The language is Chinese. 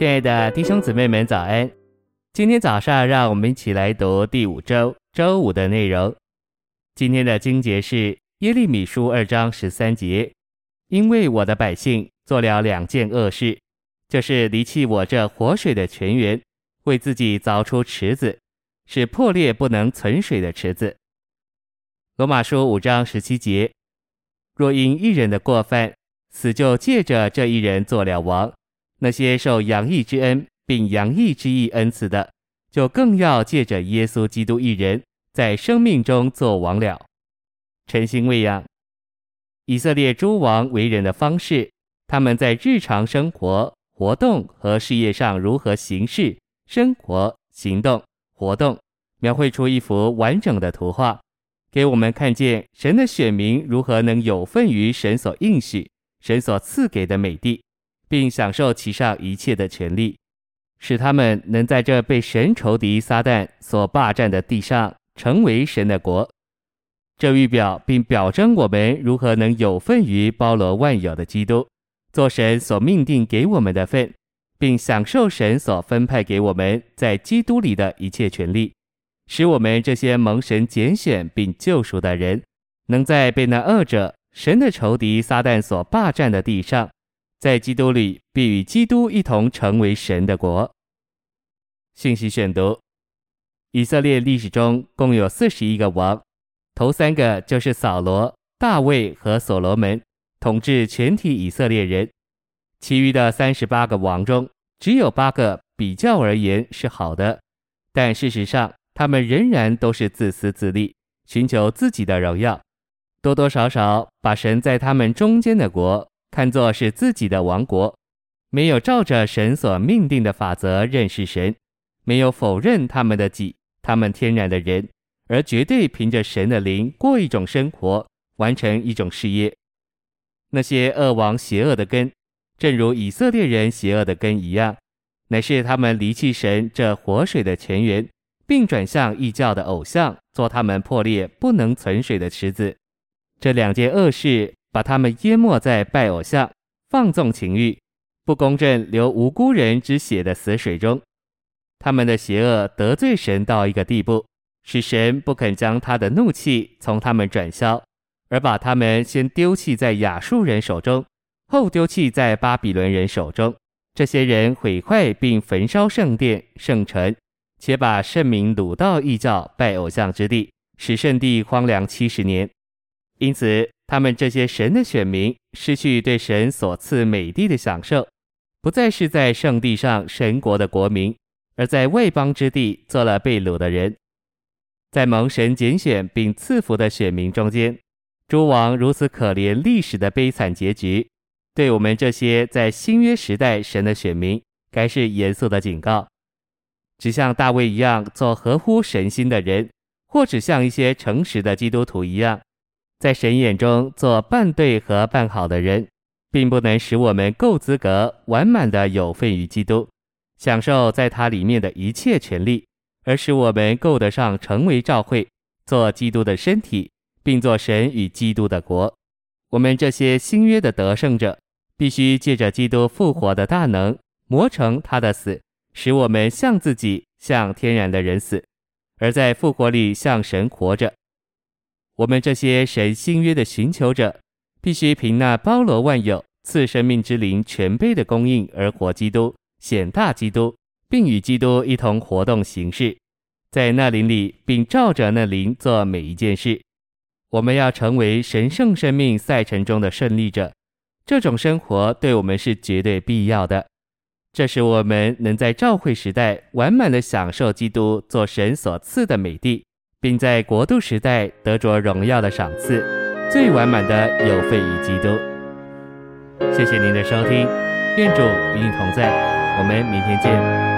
亲爱的弟兄姊妹们，早安！今天早上，让我们一起来读第五周周五的内容。今天的经节是耶利米书二章十三节：“因为我的百姓做了两件恶事，就是离弃我这活水的泉源，为自己凿出池子，是破裂不能存水的池子。”罗马书五章十七节：“若因一人的过犯，死就借着这一人做了王。”那些受养义之恩并养义之义恩赐的，就更要借着耶稣基督一人，在生命中做王了。诚心喂养，以色列诸王为人的方式，他们在日常生活、活动和事业上如何行事、生活、行动、活动，描绘出一幅完整的图画，给我们看见神的选民如何能有份于神所应许、神所赐给的美地。并享受其上一切的权利，使他们能在这被神仇敌撒旦所霸占的地上成为神的国。这预表并表征我们如何能有份于包罗万有的基督，做神所命定给我们的份，并享受神所分派给我们在基督里的一切权利，使我们这些蒙神拣选并救赎的人，能在被那恶者神的仇敌撒旦所霸占的地上。在基督里，必与基督一同成为神的国。信息选读：以色列历史中共有四十一个王，头三个就是扫罗、大卫和所罗门，统治全体以色列人。其余的三十八个王中，只有八个比较而言是好的，但事实上，他们仍然都是自私自利，寻求自己的荣耀，多多少少把神在他们中间的国。看作是自己的王国，没有照着神所命定的法则认识神，没有否认他们的己，他们天然的人，而绝对凭着神的灵过一种生活，完成一种事业。那些恶王邪恶的根，正如以色列人邪恶的根一样，乃是他们离弃神这活水的泉源，并转向异教的偶像，做他们破裂不能存水的池子。这两件恶事。把他们淹没在拜偶像、放纵情欲、不公正流无辜人之血的死水中。他们的邪恶得罪神到一个地步，使神不肯将他的怒气从他们转消，而把他们先丢弃在亚述人手中，后丢弃在巴比伦人手中。这些人毁坏并焚烧圣殿、圣城，且把圣民掳到异教拜偶像之地，使圣地荒凉七十年。因此，他们这些神的选民失去对神所赐美地的享受，不再是在圣地上神国的国民，而在外邦之地做了被掳的人。在蒙神拣选并赐福的选民中间，诸王如此可怜历史的悲惨结局，对我们这些在新约时代神的选民，该是严肃的警告。只像大卫一样做合乎神心的人，或只像一些诚实的基督徒一样。在神眼中做半对和半好的人，并不能使我们够资格完满的有份于基督，享受在他里面的一切权利，而使我们够得上成为教会，做基督的身体，并做神与基督的国。我们这些新约的得胜者，必须借着基督复活的大能，磨成他的死，使我们向自己，向天然的人死，而在复活里向神活着。我们这些神新约的寻求者，必须凭那包罗万有、赐生命之灵全备的供应而活基督，显大基督，并与基督一同活动行事，在那灵里，并照着那灵做每一件事。我们要成为神圣生命赛程中的胜利者，这种生活对我们是绝对必要的。这使我们能在召会时代完满的享受基督做神所赐的美地。并在国度时代得着荣耀的赏赐，最完满的有费与基督。谢谢您的收听，愿主与你同在，我们明天见。